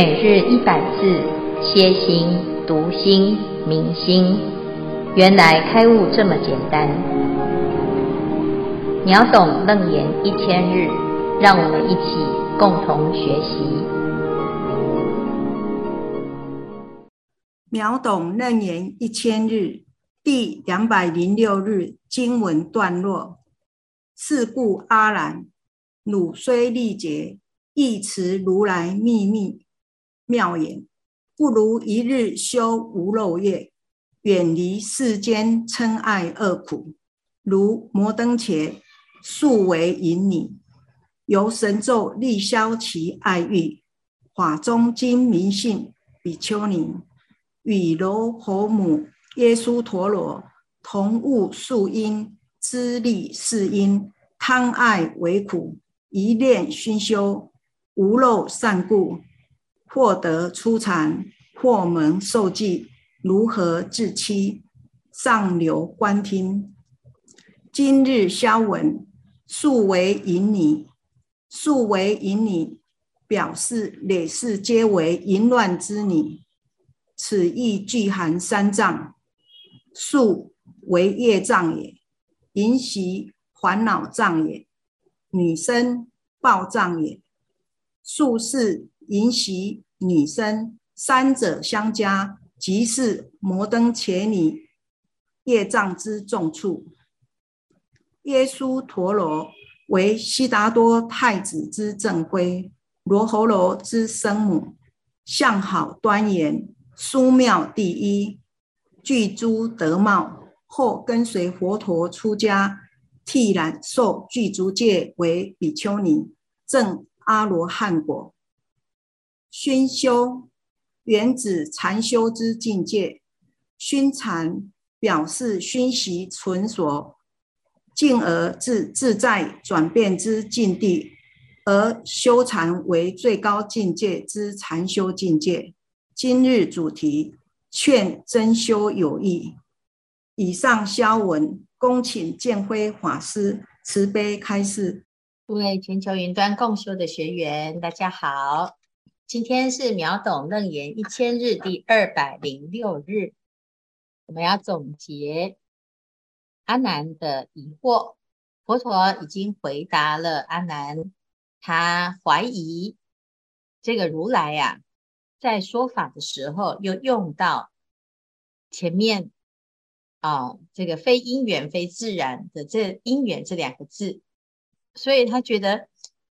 每日一百字，歇心、读心、明心，原来开悟这么简单。秒懂楞严一千日，让我们一起共同学习。秒懂楞严一千日第两百零六日经文段落：是故阿难，汝虽历劫，忆持如来秘密。妙言，不如一日修无漏业，远离世间嗔爱恶苦。如摩登伽素为引女，由神咒力消其爱欲。法中经明信比丘尼与罗侯母耶稣陀罗同悟素因，知利是因，贪爱为苦，一念熏修无漏善故。获得初禅，或蒙受记，如何自欺？上流观听。今日消文，素为淫女，素为淫女，表示累世皆为淫乱之女。此意具含三障：素为业障也，淫习烦恼障也，女身报障也。素是。淫习女生三者相加，即是摩登伽女业障之重处。耶稣陀罗为悉达多太子之正妃，罗睺罗之生母，相好端严，殊妙第一，具诸德貌。后跟随佛陀出家，剃染受具足戒为比丘尼，证阿罗汉果。熏修原指禅修之境界，熏禅表示熏习纯熟，进而至自在转变之境地，而修禅为最高境界之禅修境界。今日主题劝真修有益。以上消文，恭请见辉法师慈悲开示。各位全球云端共修的学员，大家好。今天是秒懂楞严一千日第二百零六日，我们要总结阿难的疑惑。佛陀已经回答了阿难，他怀疑这个如来呀、啊，在说法的时候又用到前面啊、哦，这个非因缘非自然的这因缘这两个字，所以他觉得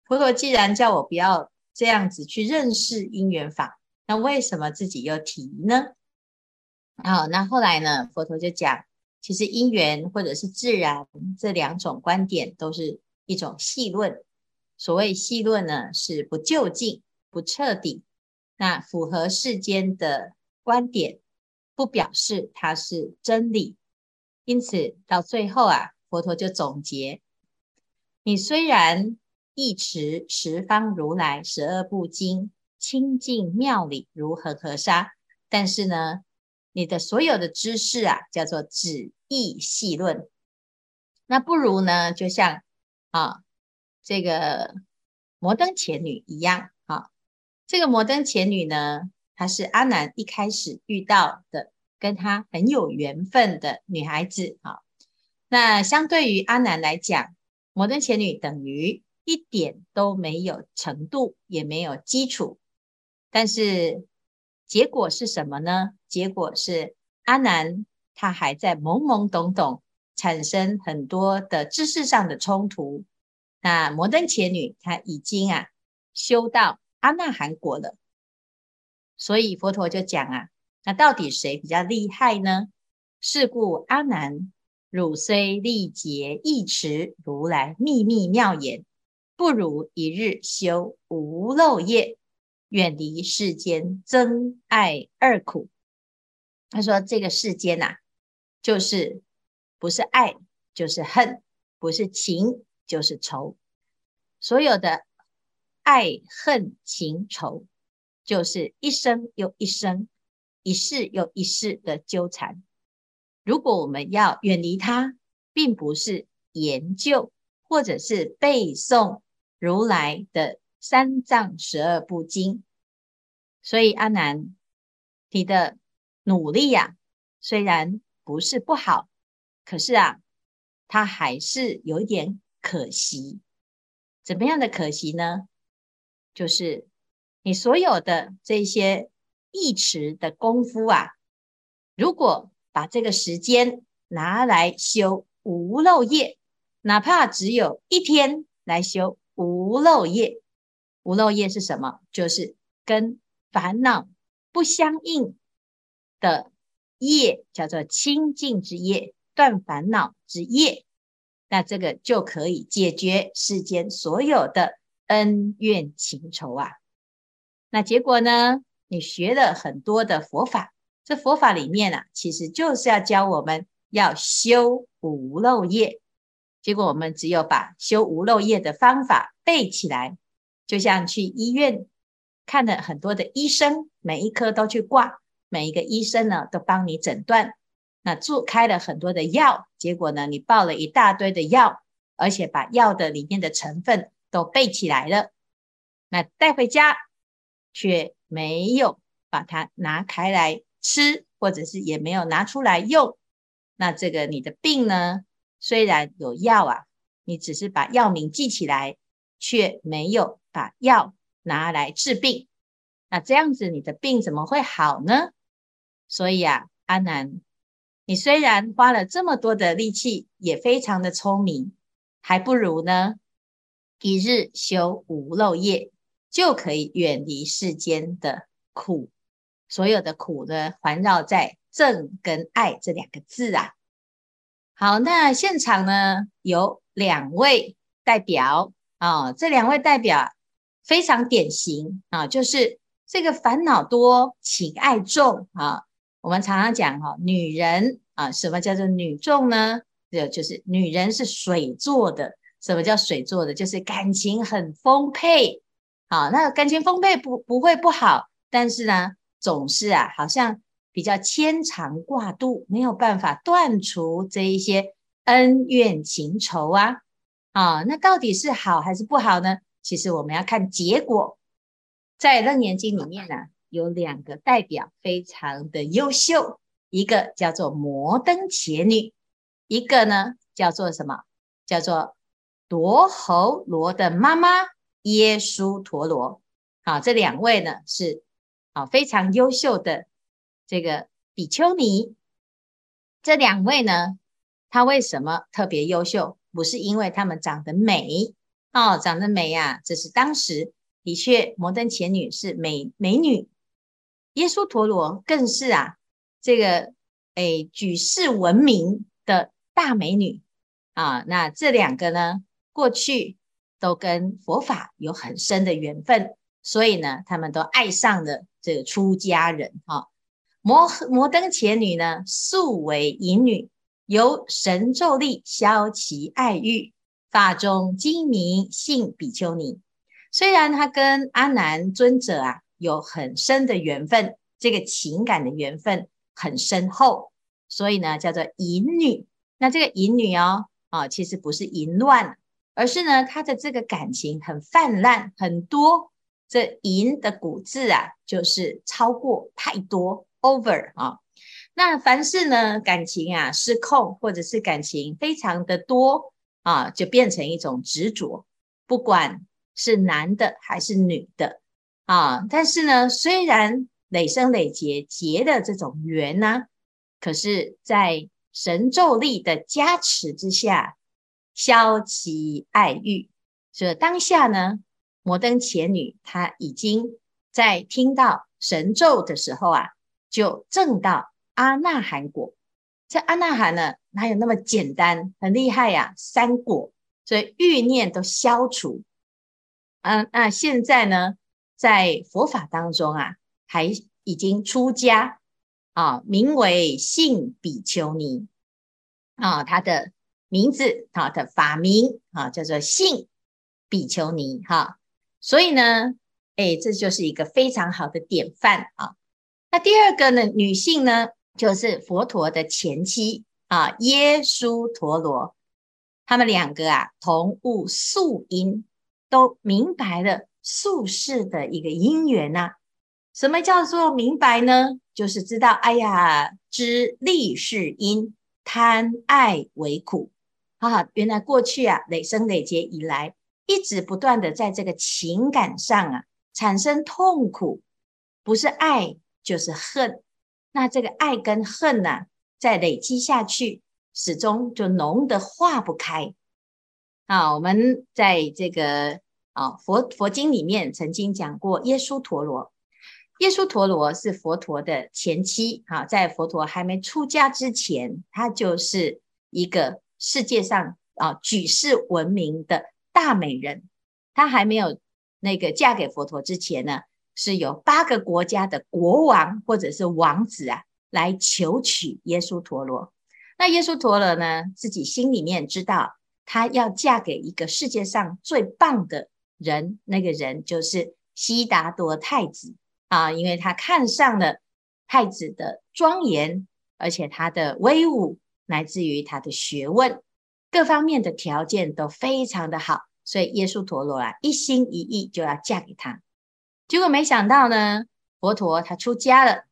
佛陀既然叫我不要。这样子去认识因缘法，那为什么自己又提呢？好，那后来呢？佛陀就讲，其实因缘或者是自然这两种观点都是一种戏论。所谓戏论呢，是不究竟、不彻底。那符合世间的观点，不表示它是真理。因此到最后啊，佛陀就总结：你虽然。一持十方如来十二部经，清净妙理如何合沙。但是呢，你的所有的知识啊，叫做只忆戏论。那不如呢，就像啊这个摩登伽女一样。啊，这个摩登伽女呢，她是阿难一开始遇到的，跟她很有缘分的女孩子。啊，那相对于阿南来讲，摩登伽女等于。一点都没有程度，也没有基础，但是结果是什么呢？结果是阿难他还在懵懵懂懂，产生很多的知识上的冲突。那摩登伽女她已经啊修到阿那含果了，所以佛陀就讲啊，那到底谁比较厉害呢？是故阿难，汝虽历劫忆持如来秘密妙言。不如一日修无漏业，远离世间憎爱二苦。他说：“这个世间呐、啊，就是不是爱就是恨，不是情就是仇。所有的爱恨情仇，就是一生又一生，一世又一世的纠缠。如果我们要远离它，并不是研究或者是背诵。”如来的三藏十二部经，所以阿难，你的努力呀、啊，虽然不是不好，可是啊，它还是有一点可惜。怎么样的可惜呢？就是你所有的这些忆持的功夫啊，如果把这个时间拿来修无漏业，哪怕只有一天来修无漏业，无漏业是什么？就是跟烦恼不相应的业，叫做清净之业，断烦恼之业。那这个就可以解决世间所有的恩怨情仇啊。那结果呢？你学了很多的佛法，这佛法里面啊，其实就是要教我们要修无漏业。结果我们只有把修无漏业的方法背起来，就像去医院。看了很多的医生，每一科都去挂，每一个医生呢都帮你诊断，那做开了很多的药，结果呢你报了一大堆的药，而且把药的里面的成分都背起来了，那带回家却没有把它拿开来吃，或者是也没有拿出来用，那这个你的病呢，虽然有药啊，你只是把药名记起来，却没有把药。拿来治病，那这样子你的病怎么会好呢？所以啊，阿南，你虽然花了这么多的力气，也非常的聪明，还不如呢，一日修无漏业，就可以远离世间的苦。所有的苦呢，环绕在正跟爱这两个字啊。好，那现场呢有两位代表啊、哦，这两位代表。非常典型啊，就是这个烦恼多、情爱重啊。我们常常讲哈，女人啊，什么叫做女重呢？就就是女人是水做的。什么叫水做的？就是感情很丰沛。好，那感情丰沛不不会不好，但是呢，总是啊，好像比较牵肠挂肚，没有办法断除这一些恩怨情仇啊。啊，那到底是好还是不好呢？其实我们要看结果，在《楞严经》里面呢，有两个代表非常的优秀，一个叫做摩登伽女，一个呢叫做什么？叫做罗睺罗的妈妈耶稣陀罗。好，这两位呢是啊非常优秀的这个比丘尼。这两位呢，她为什么特别优秀？不是因为她们长得美。哦，长得美、啊，这是当时的确，摩登前女是美美女，耶稣陀罗更是啊，这个诶举世闻名的大美女啊。那这两个呢，过去都跟佛法有很深的缘分，所以呢，他们都爱上了这个出家人。哈、啊，摩摩登伽女呢，素为淫女，由神咒力消其爱欲。法中精明，姓比丘尼。虽然她跟阿难尊者啊有很深的缘分，这个情感的缘分很深厚，所以呢叫做淫女。那这个淫女哦，啊，其实不是淫乱，而是呢她的这个感情很泛滥，很多。这淫的古字啊，就是超过太多，over 啊。那凡是呢感情啊失控，或者是感情非常的多。啊，就变成一种执着，不管是男的还是女的啊。但是呢，虽然累生累劫结的这种缘呢、可是，在神咒力的加持之下，消其爱欲。所以当下呢，摩登伽女她已经在听到神咒的时候啊，就证到阿那含果。这阿那含呢，哪有那么简单？很厉害呀，三果，所以欲念都消除。嗯，那现在呢，在佛法当中啊，还已经出家啊，名为性比丘尼啊，他的名字啊，的法名啊，叫做性比丘尼哈。所以呢，哎，这就是一个非常好的典范啊。那第二个呢，女性呢？就是佛陀的前妻啊，耶稣陀罗，他们两个啊，同悟宿因，都明白了宿世的一个因缘呐、啊。什么叫做明白呢？就是知道，哎呀，知利是因，贪爱为苦啊！原来过去啊，累生累劫以来，一直不断的在这个情感上啊产生痛苦，不是爱就是恨。那这个爱跟恨呢、啊，再累积下去，始终就浓得化不开。啊，我们在这个啊佛佛经里面曾经讲过，耶稣陀罗。耶稣陀罗是佛陀的前妻，啊，在佛陀还没出家之前，他就是一个世界上啊举世闻名的大美人。她还没有那个嫁给佛陀之前呢，是有八个国家的国王或者是王子啊来求娶耶稣陀罗。那耶稣陀罗呢，自己心里面知道，她要嫁给一个世界上最棒的人，那个人就是悉达多太子。啊，因为他看上了太子的庄严，而且他的威武，乃至于他的学问，各方面的条件都非常的好，所以耶稣陀罗啊，一心一意就要嫁给他。结果没想到呢，佛陀他出家了，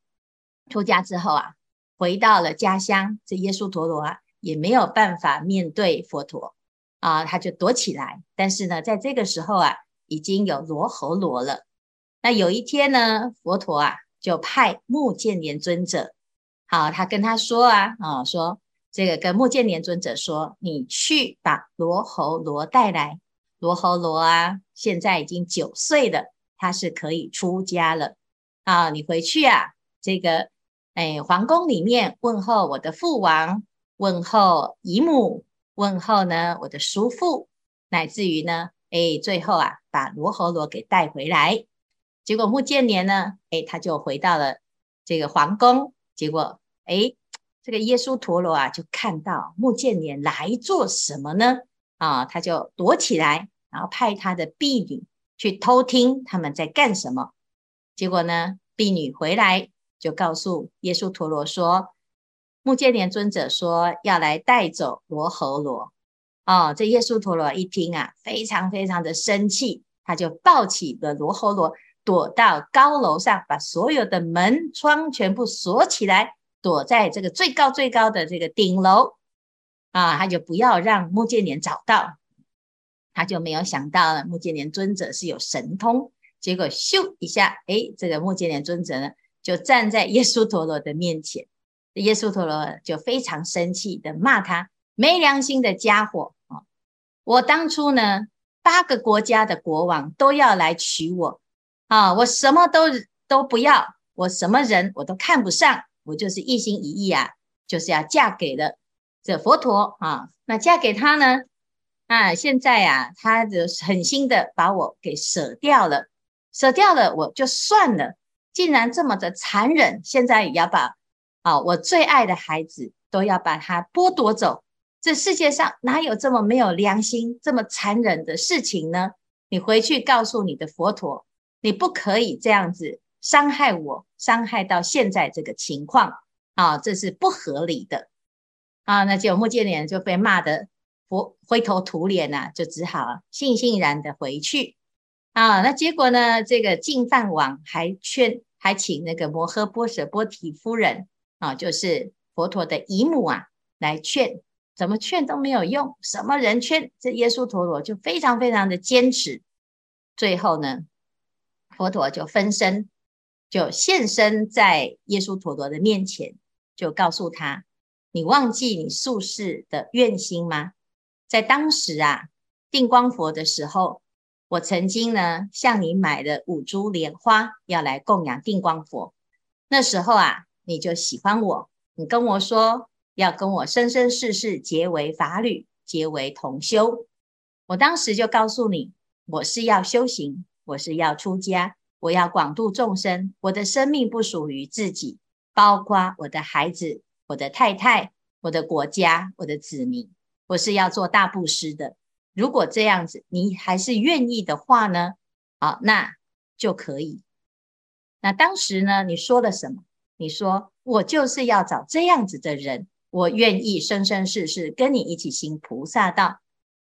出家之后啊，回到了家乡，这耶稣陀罗啊，也没有办法面对佛陀啊，他就躲起来。但是呢，在这个时候啊，已经有罗睺罗了。那有一天呢，佛陀啊就派目犍连尊者，好，他跟他说啊，啊，说这个跟目犍连尊者说，你去把罗睺罗带来。罗睺罗啊，现在已经九岁了，他是可以出家了。啊，你回去啊，这个哎，皇宫里面问候我的父王，问候姨母，问候呢我的叔父，乃至于呢，哎，最后啊，把罗睺罗给带回来。结果穆建年呢，哎，他就回到了这个皇宫。结果，哎，这个耶稣陀罗啊，就看到穆建年来做什么呢？啊，他就躲起来，然后派他的婢女去偷听他们在干什么。结果呢，婢女回来就告诉耶稣陀罗说，目犍连尊者说要来带走罗睺罗。哦，这耶稣陀罗一听啊，非常非常的生气，他就抱起了罗睺罗。躲到高楼上，把所有的门窗全部锁起来，躲在这个最高最高的这个顶楼啊，他就不要让目犍连找到，他就没有想到目犍连尊者是有神通，结果咻一下，哎，这个目犍连尊者呢就站在耶稣陀罗的面前，耶稣陀罗就非常生气的骂他没良心的家伙啊！我当初呢，八个国家的国王都要来娶我。啊，我什么都都不要，我什么人我都看不上，我就是一心一意啊，就是要嫁给了这佛陀啊。那嫁给他呢？啊，现在啊，他就狠心的把我给舍掉了，舍掉了我就算了，竟然这么的残忍，现在也要把啊我最爱的孩子都要把他剥夺走。这世界上哪有这么没有良心、这么残忍的事情呢？你回去告诉你的佛陀。你不可以这样子伤害我，伤害到现在这个情况啊，这是不合理的啊。那结果目犍连就被骂得灰灰头土脸呐，就只好悻悻然的回去啊。那结果呢，这个净饭王还劝，还请那个摩诃波舍波提夫人啊，就是佛陀的姨母啊，来劝，怎么劝都没有用，什么人劝，这耶稣陀罗就非常非常的坚持，最后呢。佛陀就分身，就现身在耶稣陀罗的面前，就告诉他：“你忘记你宿世的愿心吗？在当时啊，定光佛的时候，我曾经呢向你买了五株莲花，要来供养定光佛。那时候啊，你就喜欢我，你跟我说要跟我生生世世结为法侣，结为同修。我当时就告诉你，我是要修行。”我是要出家，我要广度众生。我的生命不属于自己，包括我的孩子、我的太太、我的国家、我的子民。我是要做大布施的。如果这样子，你还是愿意的话呢？好，那就可以。那当时呢，你说了什么？你说我就是要找这样子的人，我愿意生生世世跟你一起行菩萨道。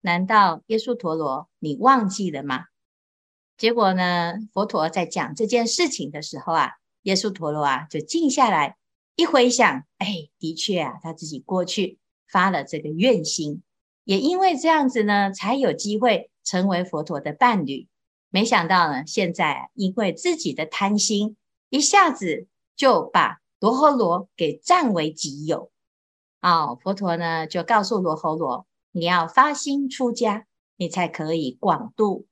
难道耶稣陀罗，你忘记了吗？结果呢，佛陀在讲这件事情的时候啊，耶稣陀罗啊就静下来，一回想，哎，的确啊，他自己过去发了这个愿心，也因为这样子呢，才有机会成为佛陀的伴侣。没想到呢，现在因为自己的贪心，一下子就把罗侯罗给占为己有。啊，佛陀呢就告诉罗侯罗，你要发心出家，你才可以广度。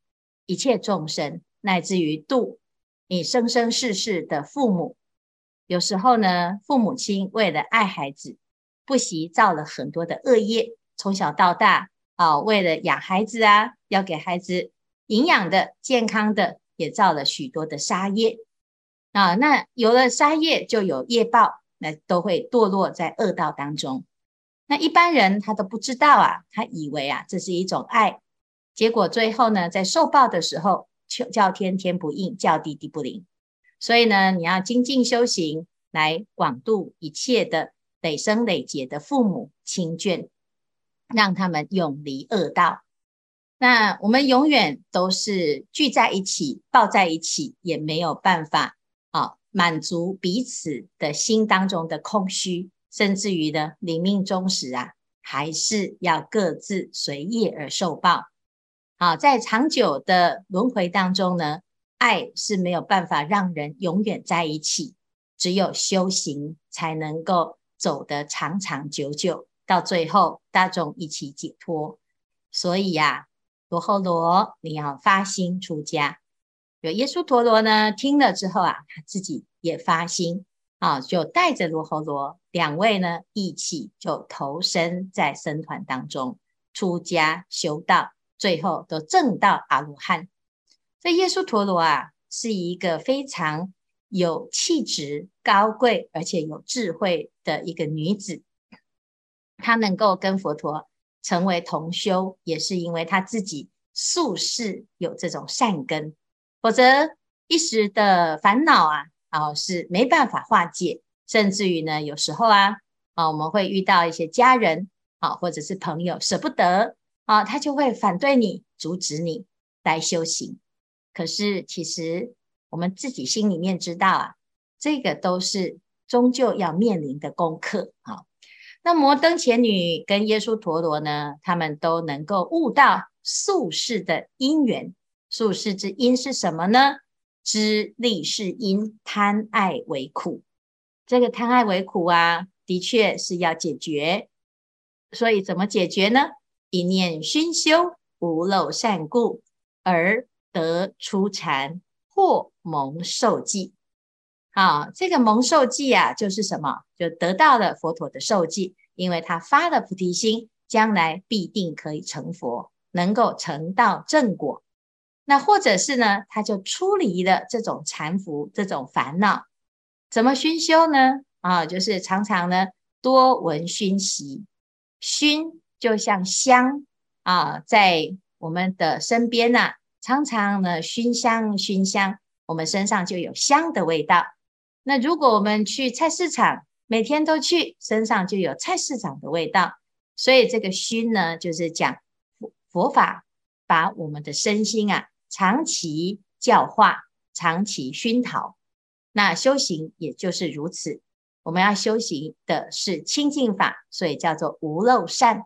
一切众生，乃至于度你生生世世的父母。有时候呢，父母亲为了爱孩子，不惜造了很多的恶业。从小到大啊，为了养孩子啊，要给孩子营养的、健康的，也造了许多的杀业啊。那有了杀业，就有业报，那都会堕落在恶道当中。那一般人他都不知道啊，他以为啊，这是一种爱。结果最后呢，在受报的时候，叫天天不应，叫地地不灵。所以呢，你要精进修行，来广度一切的累生累劫的父母亲眷，让他们永离恶道。那我们永远都是聚在一起，抱在一起，也没有办法啊满足彼此的心当中的空虚，甚至于呢，临命终时啊，还是要各自随业而受报。好，在长久的轮回当中呢，爱是没有办法让人永远在一起，只有修行才能够走得长长久久，到最后大众一起解脱。所以呀、啊，罗睺罗，你要发心出家。有耶稣陀罗呢，听了之后啊，他自己也发心啊，就带着罗睺罗两位呢，一起就投身在僧团当中出家修道。最后都证到阿罗汉。这耶稣陀罗啊，是一个非常有气质、高贵而且有智慧的一个女子。她能够跟佛陀成为同修，也是因为她自己宿世有这种善根，否则一时的烦恼啊，啊是没办法化解。甚至于呢，有时候啊，啊我们会遇到一些家人啊，或者是朋友舍不得。啊，他就会反对你，阻止你来修行。可是其实我们自己心里面知道啊，这个都是终究要面临的功课啊。那摩登伽女跟耶稣陀罗呢，他们都能够悟到宿世的因缘。宿世之因是什么呢？知利是因，贪爱为苦。这个贪爱为苦啊，的确是要解决。所以怎么解决呢？一念熏修无漏善故，而得出禅或蒙受记。啊，这个蒙受记啊，就是什么？就得到了佛陀的受记，因为他发了菩提心，将来必定可以成佛，能够成道正果。那或者是呢，他就出离了这种缠缚、这种烦恼。怎么熏修呢？啊，就是常常呢，多闻熏习，熏。就像香啊，在我们的身边呐、常常呢熏香熏香，我们身上就有香的味道。那如果我们去菜市场，每天都去，身上就有菜市场的味道。所以这个熏呢，就是讲佛法把我们的身心啊，长期教化，长期熏陶。那修行也就是如此，我们要修行的是清净法，所以叫做无漏善。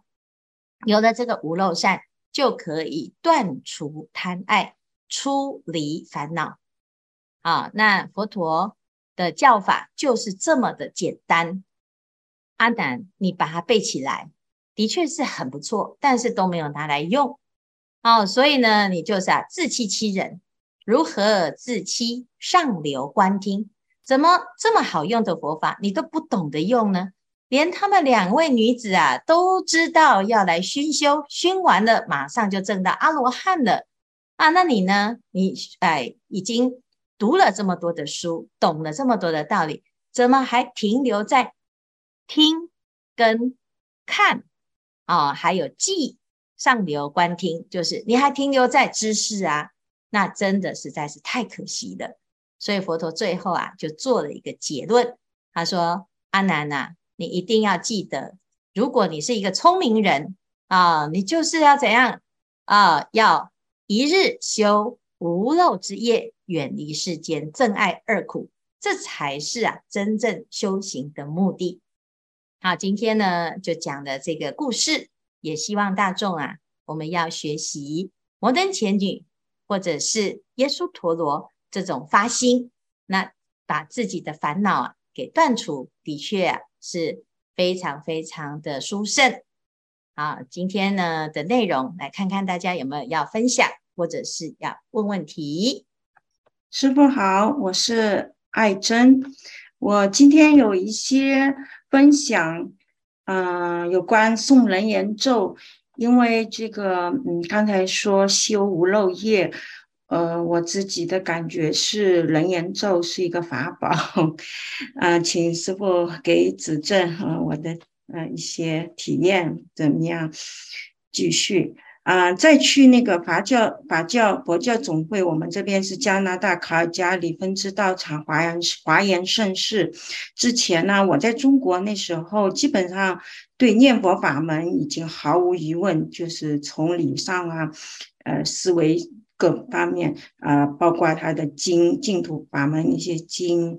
有了这个无漏善，就可以断除贪爱，出离烦恼。啊，那佛陀的教法就是这么的简单。阿难，你把它背起来，的确是很不错，但是都没有拿来用。哦，所以呢，你就是啊，自欺欺人。如何自欺？上流观听，怎么这么好用的佛法，你都不懂得用呢？连他们两位女子啊，都知道要来熏修，熏完了马上就证到阿罗汉了啊！那你呢？你哎，已经读了这么多的书，懂了这么多的道理，怎么还停留在听跟看啊？还有记上流观听，就是你还停留在知识啊？那真的实在是太可惜了。所以佛陀最后啊，就做了一个结论，他说：“阿难呐、啊。”你一定要记得，如果你是一个聪明人啊，你就是要怎样啊？要一日修无漏之业，远离世间憎爱二苦，这才是啊真正修行的目的。好，今天呢就讲的这个故事，也希望大众啊，我们要学习摩登伽女或者是耶稣陀罗这种发心，那把自己的烦恼啊给断除，的确啊是非常非常的殊胜。好，今天呢的内容，来看看大家有没有要分享，或者是要问问题。师傅好，我是爱珍，我今天有一些分享，嗯、有关送楞严咒，因为这个，嗯，刚才说修无漏业，呃，我自己的感觉是楞严咒是一个法宝，啊、请师傅给指正，呃，我的。呃，一些体验怎么样？继续啊、再去那个法教、法教、佛教总会，我们这边是加拿大卡尔加里分支道场华严华严盛世。之前呢，我在中国那时候，基本上对念佛法门已经毫无疑问，就是从理上啊，呃，思维各方面啊、呃，包括他的经净土法门一些经，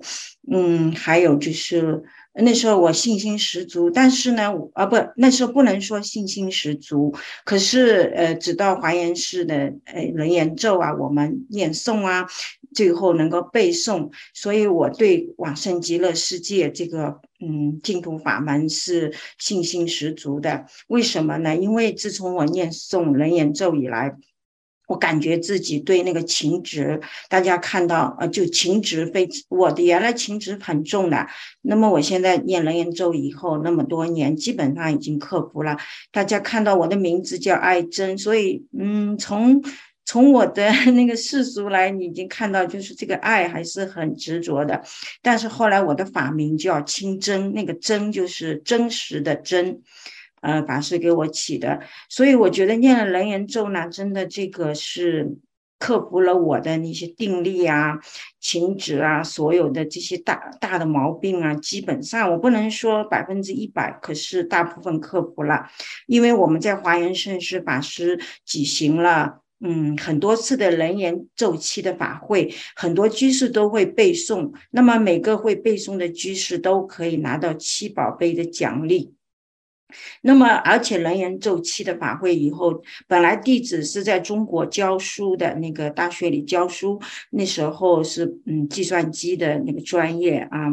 嗯，还有就是。那时候我信心十足，但是呢，啊不，那时候不能说信心十足。可是，呃，直到华严寺的呃楞严咒啊，我们念诵啊，最后能够背诵，所以我对往生极乐世界这个嗯净土法门是信心十足的。为什么呢？因为自从我念诵楞严咒以来。我感觉自己对那个情执，大家看到，呃，就情执非我的原来情执很重的，那么我现在念楞严咒以后，那么多年基本上已经克服了。大家看到我的名字叫爱珍，所以，嗯，从从我的 那个世俗来，你已经看到，就是这个爱还是很执着的。但是后来我的法名叫清真，那个真就是真实的真。呃，法师给我起的，所以我觉得念了楞严咒呢，真的这个是克服了我的那些定力啊、情执啊，所有的这些大大的毛病啊，基本上我不能说百分之一百，可是大部分克服了。因为我们在华严盛世法师举行了嗯很多次的楞严咒期的法会，很多居士都会背诵，那么每个会背诵的居士都可以拿到七宝杯的奖励。那么，而且人员周期的法会以后，本来弟子是在中国教书的那个大学里教书，那时候是嗯计算机的那个专业啊。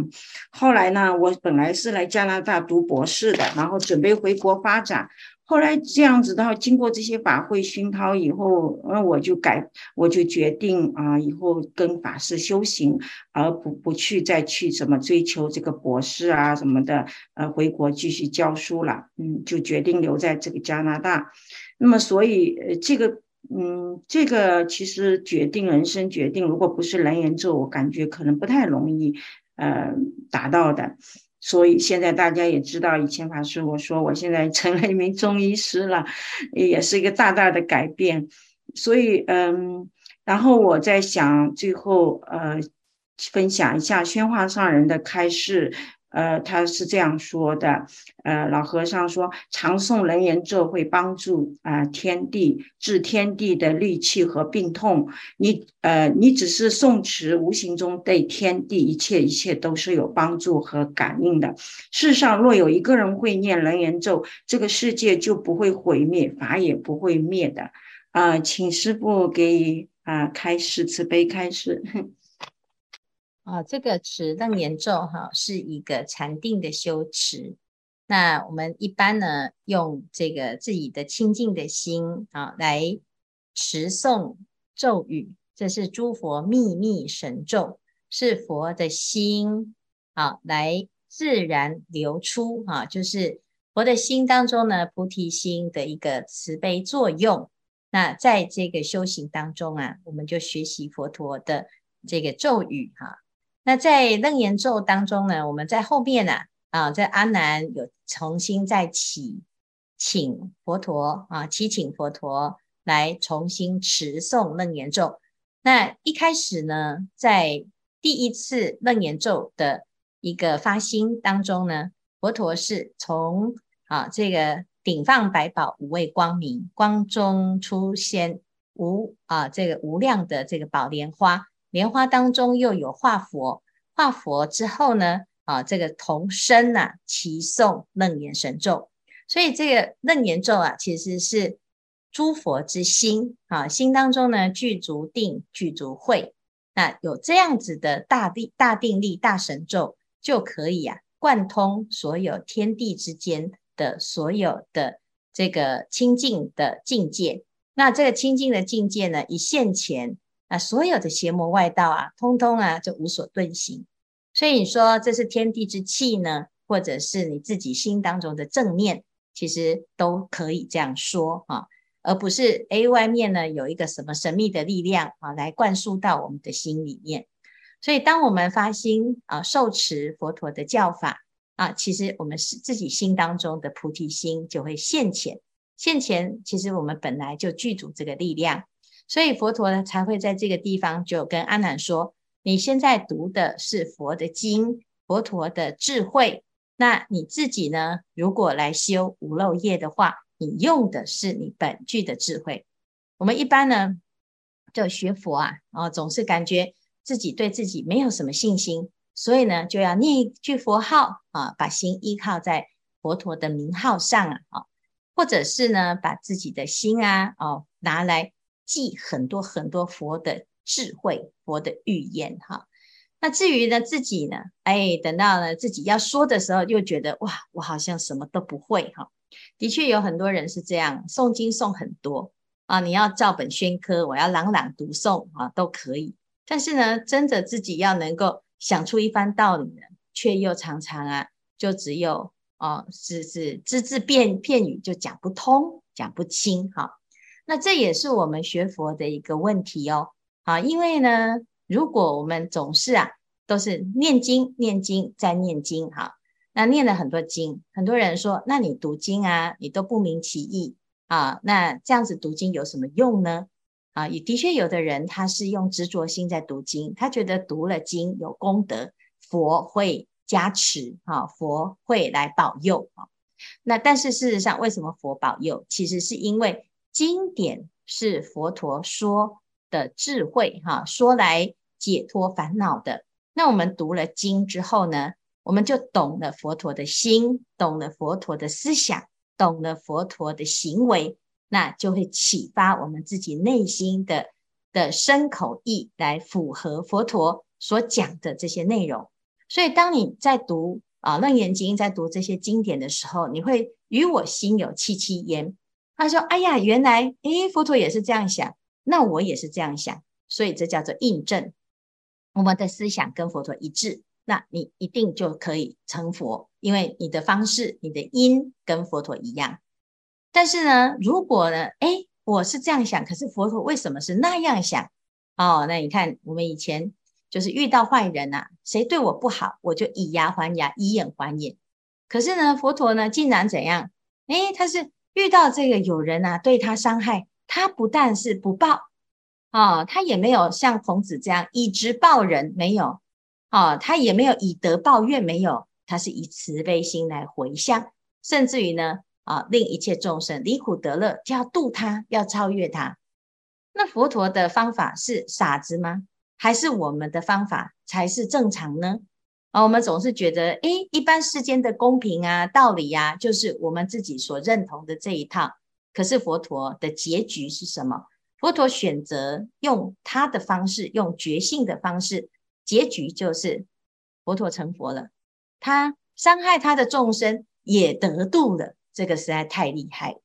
后来呢，我本来是来加拿大读博士的，然后准备回国发展。后来这样子的话，经过这些法会熏陶以后，那我就改，我就决定啊，以后跟法师修行，而不不去再去什么追求这个博士啊什么的，呃，回国继续教书了。嗯，就决定留在这个加拿大。那么，所以呃，这个嗯，这个其实决定人生决定，如果不是楞严咒，我感觉可能不太容易呃达到的。所以现在大家也知道，以前法师我说我现在成了一名中医师了，也是一个大大的改变。所以嗯，然后我在想，最后呃，分享一下宣化上人的开示。呃，他是这样说的，呃，老和尚说，常诵楞严咒会帮助啊、天地治天地的戾气和病痛。你呃，你只是诵持，无形中对天地一切一切都是有帮助和感应的。世上若有一个人会念楞严咒，这个世界就不会毁灭，法也不会灭的。啊、呃，请师父给啊、开示，慈悲开示。啊，这个持楞严咒哈，是一个禅定的修持。那我们一般呢，用这个自己的清净的心啊，来持诵咒语，这是诸佛秘密神咒，是佛的心啊，来自然流出啊，就是佛的心当中呢，菩提心的一个慈悲作用。那在这个修行当中啊，我们就学习佛陀的这个咒语哈。那在楞严咒当中呢，我们在后面呢，啊，在阿难有重新再祈请佛陀啊，祈请佛陀来重新持诵楞严咒。那一开始呢，在第一次楞严咒的一个发心当中呢，佛陀是从啊这个顶放百宝五味光明，光中出现无啊这个无量的这个宝莲花，莲花当中又有化佛，化佛之后呢啊这个同声呐齐诵楞严神咒，所以这个楞严咒啊其实是诸佛之心啊，心当中呢具足定具足慧，那有这样子的大定大定力大神咒就可以啊贯通所有天地之间的所有的这个清净的境界。那这个清净的境界呢，一现前，啊，所有的邪魔外道啊，通通啊就无所遁形。所以你说这是天地之气呢，或者是你自己心当中的正念，其实都可以这样说啊，而不是 A 外面呢有一个什么神秘的力量啊来灌输到我们的心里面。所以当我们发心啊受持佛陀的教法啊，其实我们是自己心当中的菩提心就会现前。现前，其实我们本来就具足这个力量，所以佛陀呢才会在这个地方就跟阿难说：“你现在读的是佛的经，佛陀的智慧。那你自己呢？如果来修无漏业的话，你用的是你本具的智慧。我们一般呢，就学佛啊，啊，总是感觉自己对自己没有什么信心，所以呢，就要念一句佛号啊，把心依靠在佛陀的名号上啊，啊。”或者是呢，把自己的心啊，哦，拿来记很多很多佛的智慧、佛的预言哈。那至于呢，自己呢，哎，等到呢自己要说的时候，又觉得哇，我好像什么都不会哈。的确有很多人是这样，诵经诵很多啊，你要照本宣科，我要朗朗读诵啊，都可以。但是呢，真的自己要能够想出一番道理呢，却又常常啊，就只有。哦，是是，只字片片语就讲不通，讲不清，哈。那这也是我们学佛的一个问题哦。啊，因为呢，如果我们总是啊，都是念经、念经再念经，哈，那念了很多经，很多人说，那你读经啊，你都不明其意啊，那这样子读经有什么用呢？啊，也的确有的人他是用执着心在读经，他觉得读了经有功德，佛会。加持啊，佛会来保佑啊。那但是事实上，为什么佛保佑？其实是因为经典是佛陀说的智慧哈，说来解脱烦恼的。那我们读了经之后呢，我们就懂了佛陀的心，懂了佛陀的思想，懂了佛陀的行为，那就会启发我们自己内心的的身口意来符合佛陀所讲的这些内容。所以，当你在读啊《楞严经》在读这些经典的时候，你会与我心有戚戚焉。他说：“哎呀，原来诶，佛陀也是这样想，那我也是这样想，所以这叫做印证。我们的思想跟佛陀一致，那你一定就可以成佛，因为你的方式、你的因跟佛陀一样。但是呢，如果呢，诶，我是这样想，可是佛陀为什么是那样想？哦，那你看我们以前。”就是遇到坏人呐、啊，谁对我不好，我就以牙还牙，以眼还眼。可是呢，佛陀呢，竟然怎样？诶，他是遇到这个有人啊，对他伤害，他不但是不报，哦，他也没有像孔子这样以直报人，没有，哦，他也没有以德报怨，没有，他是以慈悲心来回向，甚至于呢，啊，令一切众生离苦得乐，就要度他，要超越他。那佛陀的方法是傻子吗？还是我们的方法才是正常呢？啊，我们总是觉得，诶，一般世间的公平啊、道理呀、啊，就是我们自己所认同的这一套。可是佛陀的结局是什么？佛陀选择用他的方式，用觉性的方式，结局就是佛陀成佛了。他伤害他的众生也得度了，这个实在太厉害。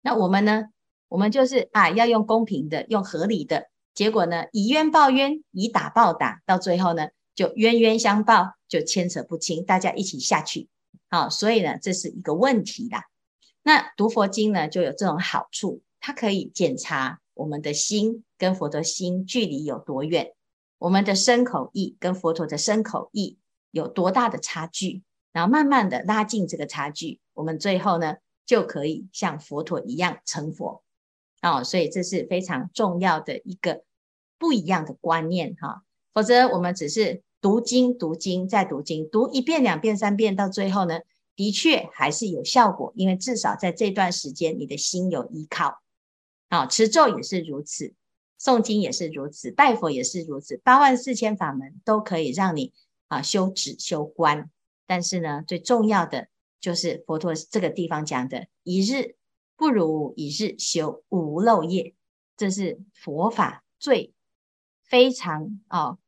那我们呢？我们就是啊，要用公平的，用合理的。结果呢，以冤报冤，以打报打，到最后呢，就冤冤相报，就牵扯不清，大家一起下去。好，所以呢，这是一个问题啦。那读佛经呢，就有这种好处，它可以检查我们的心跟佛陀心距离有多远，我们的身口意跟佛陀的身口意有多大的差距，然后慢慢的拉近这个差距，我们最后呢，就可以像佛陀一样成佛。哦，所以这是非常重要的一个不一样的观念哈，否则我们只是读经、读经再读经，读一遍、两遍、三遍，到最后呢，的确还是有效果，因为至少在这段时间你的心有依靠。啊，持咒也是如此，诵经也是如此，拜佛也是如此，八万四千法门都可以让你啊修止修观。但是呢，最重要的就是佛陀这个地方讲的“一日不如一日修无漏业”，这是佛法最非常啊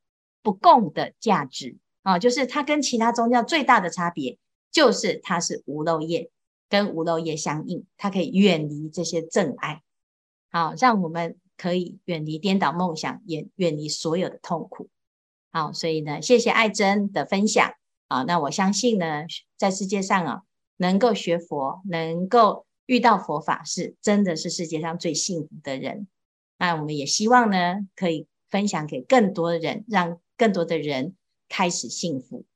不共的价值啊，就是它跟其他宗教最大的差别，就是它是无漏业，跟无漏业相应，它可以远离这些障碍，好，让我们可以远离颠倒梦想，也远离所有的痛苦。好，所以呢，谢谢爱珍的分享。啊，那我相信呢，在世界上啊，能够学佛，能够遇到佛法，是真的是世界上最幸福的人。那我们也希望呢，可以分享给更多的人，让更多的人开始幸福。